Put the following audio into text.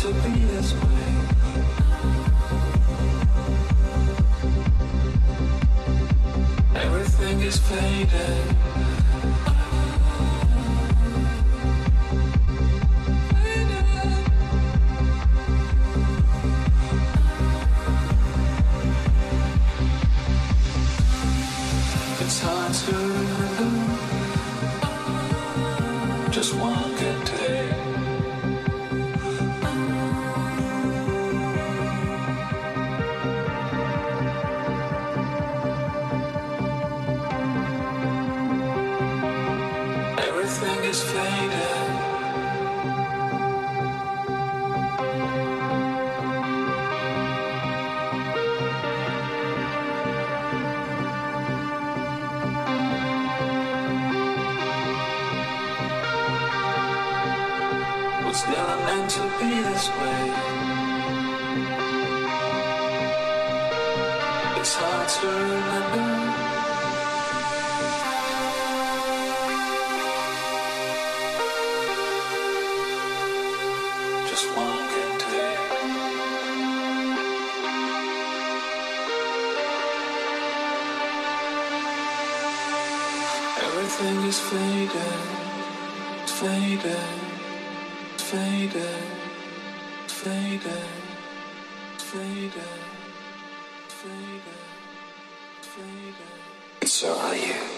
to be so are you.